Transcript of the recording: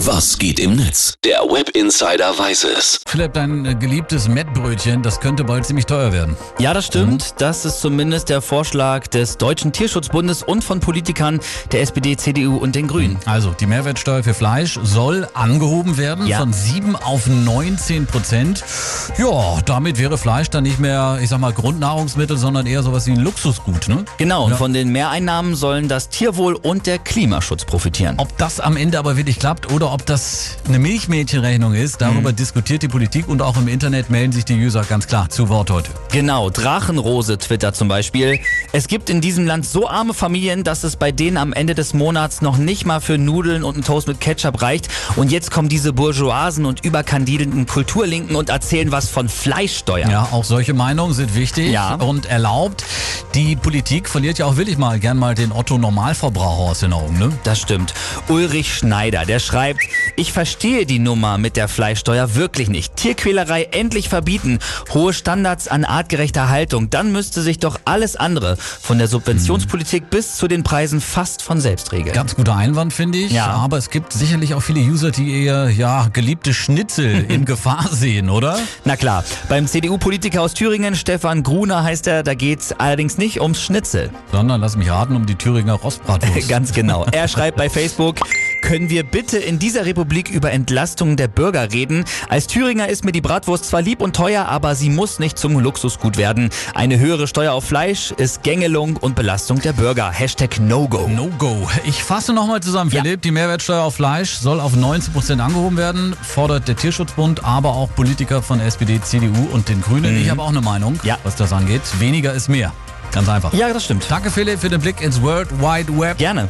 Was geht im Netz? Der Web Insider weiß es. Philipp, dein äh, geliebtes Mettbrötchen, das könnte bald ziemlich teuer werden. Ja, das stimmt. Das ist zumindest der Vorschlag des Deutschen Tierschutzbundes und von Politikern der SPD, CDU und den Grünen. Also, die Mehrwertsteuer für Fleisch soll angehoben werden Ja. von 7 auf 19 Prozent. Ja, damit wäre Fleisch dann nicht mehr, ich sag mal, Grundnahrungsmittel, sondern eher sowas wie ein Luxusgut, ne? Genau, und Ja. von den Mehreinnahmen sollen das Tierwohl und der Klimaschutz profitieren. Ob das am Ende aber wirklich klappt oder ob das eine Milchmädchenrechnung ist, darüber diskutiert die Politik und auch im Internet melden sich die User ganz klar zu Wort heute. Genau, Drachenrose Twitter zum Beispiel. Es gibt in diesem Land so arme Familien, dass es bei denen am Ende des Monats noch nicht mal für Nudeln und einen Toast mit Ketchup reicht. Und jetzt kommen diese Bourgeoisen und überkandidelten Kulturlinken und erzählen was von Fleischsteuer. Ja, auch solche Meinungen sind wichtig Ja. und erlaubt. Die Politik verliert ja auch willig mal gern mal den Otto Normalverbraucher aus den Augen, ne? Das stimmt. Ulrich Schneider, der schreibt, ich verstehe die Nummer mit der Fleischsteuer wirklich nicht. Tierquälerei endlich verbieten, hohe Standards an artgerechter Haltung, dann müsste sich doch alles andere, von der Subventionspolitik bis zu den Preisen fast von selbst regeln. Ganz guter Einwand, finde ich. Ja. Aber es gibt sicherlich auch viele User, die ihr ja geliebte Schnitzel in Gefahr sehen, oder? Na klar, beim CDU-Politiker aus Thüringen, Stefan Gruner heißt er, da geht's allerdings nicht ums Schnitzel. Sondern lass mich raten um die Thüringer Rostbratwurst. Ganz genau. Er schreibt bei Facebook, können wir bitte in dieser Republik über Entlastung der Bürger reden? Als Thüringer ist mir die Bratwurst zwar lieb und teuer, aber sie muss nicht zum Luxusgut werden. Eine höhere Steuer auf Fleisch ist Gängelung und Belastung der Bürger. Hashtag No-Go. No go. Ich fasse nochmal zusammen, Ja. Philipp. Die Mehrwertsteuer auf Fleisch soll auf 19 Prozent angehoben werden, fordert der Tierschutzbund, aber auch Politiker von SPD, CDU und den Grünen. Ich habe auch eine Meinung, Mhm. Ja. was das angeht. Weniger ist mehr. Ganz einfach. Ja, das stimmt. Danke, Philipp, für den Blick ins World Wide Web. Gerne.